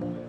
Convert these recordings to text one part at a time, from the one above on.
more.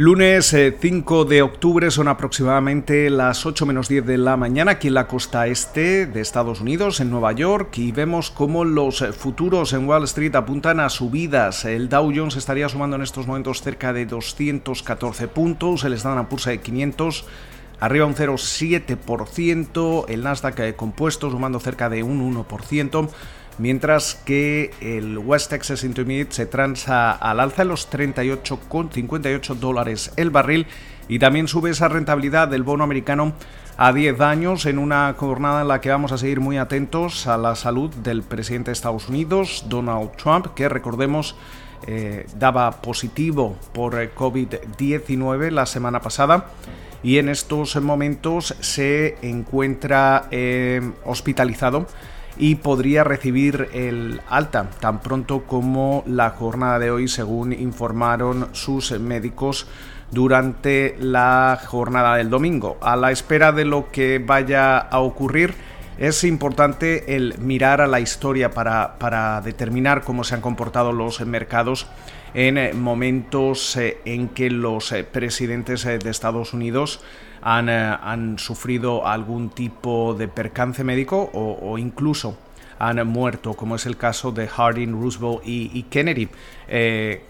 Lunes 5 eh, de octubre son aproximadamente las 8 menos 10 de la mañana aquí en la costa este de Estados Unidos, en Nueva York, y vemos cómo los futuros en Wall Street apuntan a subidas. El Dow Jones estaría sumando en estos momentos cerca de 214 puntos, el Standard Poor's de 500 arriba un 0,7%, el Nasdaq eh, compuesto sumando cerca de un 1%, mientras que el West Texas Intermediate se transa al alza en los 38,58 dólares el barril y también sube esa rentabilidad del bono americano a 10 años en una jornada en la que vamos a seguir muy atentos a la salud del presidente de Estados Unidos, Donald Trump, que recordemos eh, daba positivo por COVID-19 la semana pasada y en estos momentos se encuentra eh, hospitalizado y podría recibir el alta tan pronto como la jornada de hoy, según informaron sus médicos durante la jornada del domingo. A la espera de lo que vaya a ocurrir, es importante el mirar a la historia para, para determinar cómo se han comportado los mercados en momentos eh, en que los eh, presidentes eh, de Estados Unidos han, han sufrido algún tipo de percance médico o, incluso han muerto, como es el caso de Harding, Roosevelt y, Kennedy,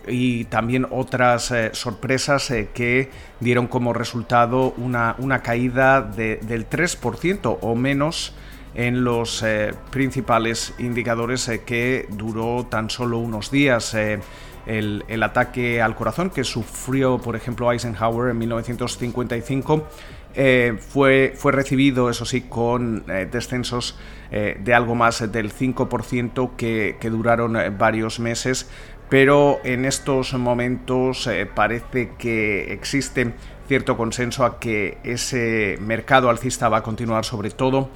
y también otras sorpresas que dieron como resultado una, una caída del 3% o menos en los principales indicadores que duró tan solo unos días el, ataque al corazón que sufrió, por ejemplo, Eisenhower en 1955. Eh, fue, fue recibido, eso sí, con eh, descensos eh, de algo más del 5% que, que duraron varios meses, pero en estos momentos parece que existe cierto consenso a que ese mercado alcista va a continuar sobre todo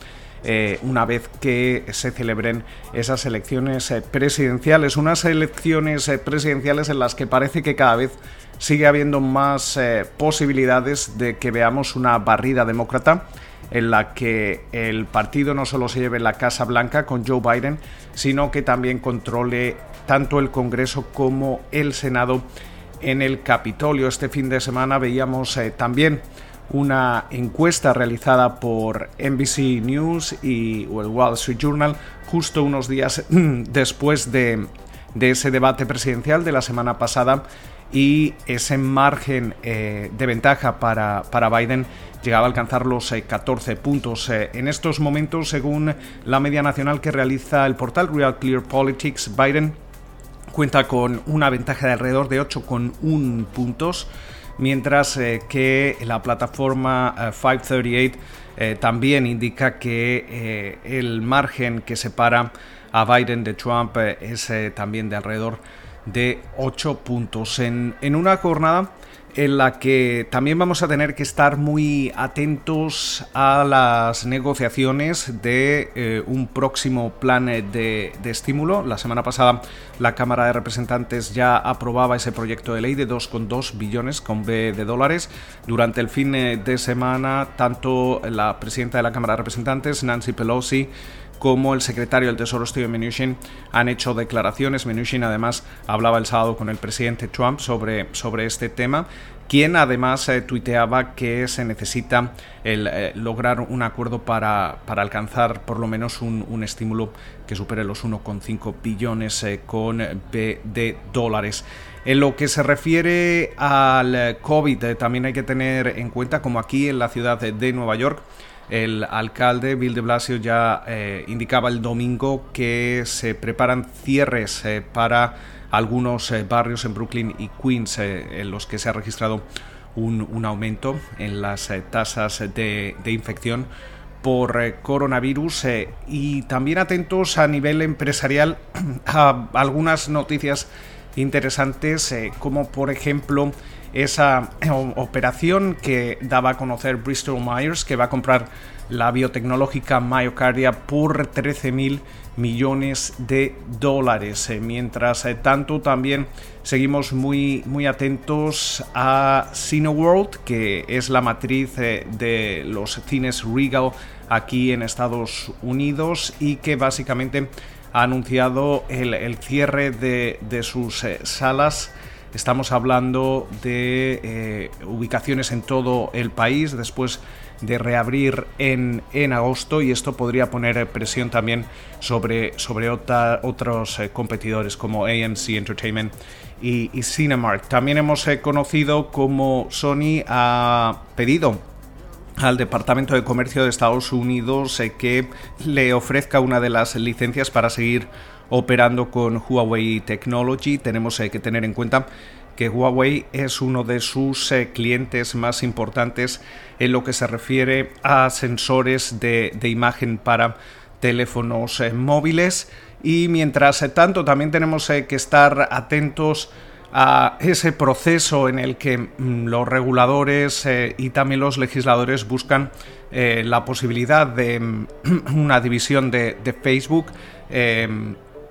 eh, una vez que se celebren esas elecciones eh, presidenciales. Unas elecciones eh, presidenciales en las que parece que cada vez sigue habiendo más posibilidades de que veamos una barrida demócrata en la que el partido no solo se lleve la Casa Blanca con Joe Biden, sino que también controle tanto el Congreso como el Senado en el Capitolio. Este fin de semana veíamos también una encuesta realizada por NBC News y el Wall Street Journal justo unos días después de, ese debate presidencial de la semana pasada y ese margen eh, de ventaja para, para, Biden llegaba a alcanzar los 14 eh, puntos. Eh, en estos momentos, según la media nacional que realiza el portal Real Clear Politics, Biden cuenta con una ventaja de alrededor de 8,1 puntos mientras eh, que la plataforma 538 eh, eh, también indica que el margen que separa a Biden de Trump es también de alrededor de 8 puntos. En, en una jornada en la que también vamos a tener que estar muy atentos a las negociaciones de eh, un próximo plan de, estímulo. La semana pasada la Cámara de Representantes ya aprobaba ese proyecto de ley de 2,2 billones con B de dólares. Durante el fin de semana, tanto la presidenta de la Cámara de Representantes, Nancy Pelosi, como el secretario del Tesoro Steve Mnuchin han hecho declaraciones. Mnuchin además hablaba el sábado con el presidente Trump sobre, sobre este tema quien además eh, tuiteaba que se necesita eh, lograr un acuerdo para, para, alcanzar por lo menos un, estímulo que supere los 1,5 billones eh, con B de dólares. En lo que se refiere al COVID, también hay que tener en cuenta, como aquí en la ciudad de Nueva York, el alcalde Bill de Blasio ya eh, indicaba el domingo que se preparan cierres eh, para algunos eh, barrios en Brooklyn y Queens en los que se ha registrado un, aumento en las tasas de, de, infección por coronavirus y también atentos a nivel empresarial a algunas noticias interesantes, como por ejemplo esa operación que daba a conocer Bristol Myers, que va a comprar la biotecnológica Myocardia por 13 mil millones de dólares. Eh, mientras eh, tanto, también seguimos muy, muy atentos a Cineworld, que es la matriz eh, de los cines Regal aquí en Estados Unidos y que básicamente ha anunciado el, cierre de, sus salas Estamos hablando de ubicaciones en todo el país después de reabrir en, en agosto y esto podría poner presión también sobre, sobre otros eh, competidores como AMC Entertainment y, Cinemark. También hemos eh, conocido como Sony ha pedido al Departamento de Comercio de Estados Unidos eh, que le ofrezca una de las licencias para seguir operando con Huawei Technology. Tenemos que tener en cuenta que Huawei es uno de sus eh, clientes más importantes en lo que se refiere a sensores de, imagen para teléfonos eh, móviles y mientras tanto también tenemos eh, que estar atentos a ese proceso en el que mm, los reguladores y también los legisladores buscan la posibilidad de mm, una división de, Facebook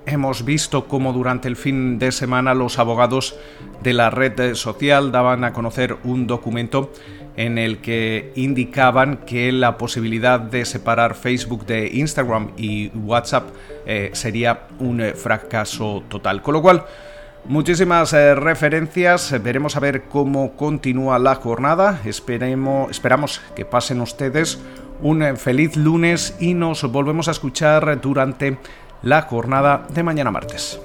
Hemos visto cómo durante el fin de semana los abogados de la red social daban a conocer un documento en el que indicaban que la posibilidad de separar Facebook de Instagram y WhatsApp eh, sería un eh, fracaso total. Con lo cual, muchísimas eh, referencias, veremos a ver cómo continúa la jornada, Esperemos, esperamos que pasen ustedes un feliz lunes y nos volvemos a escuchar durante la jornada de mañana martes.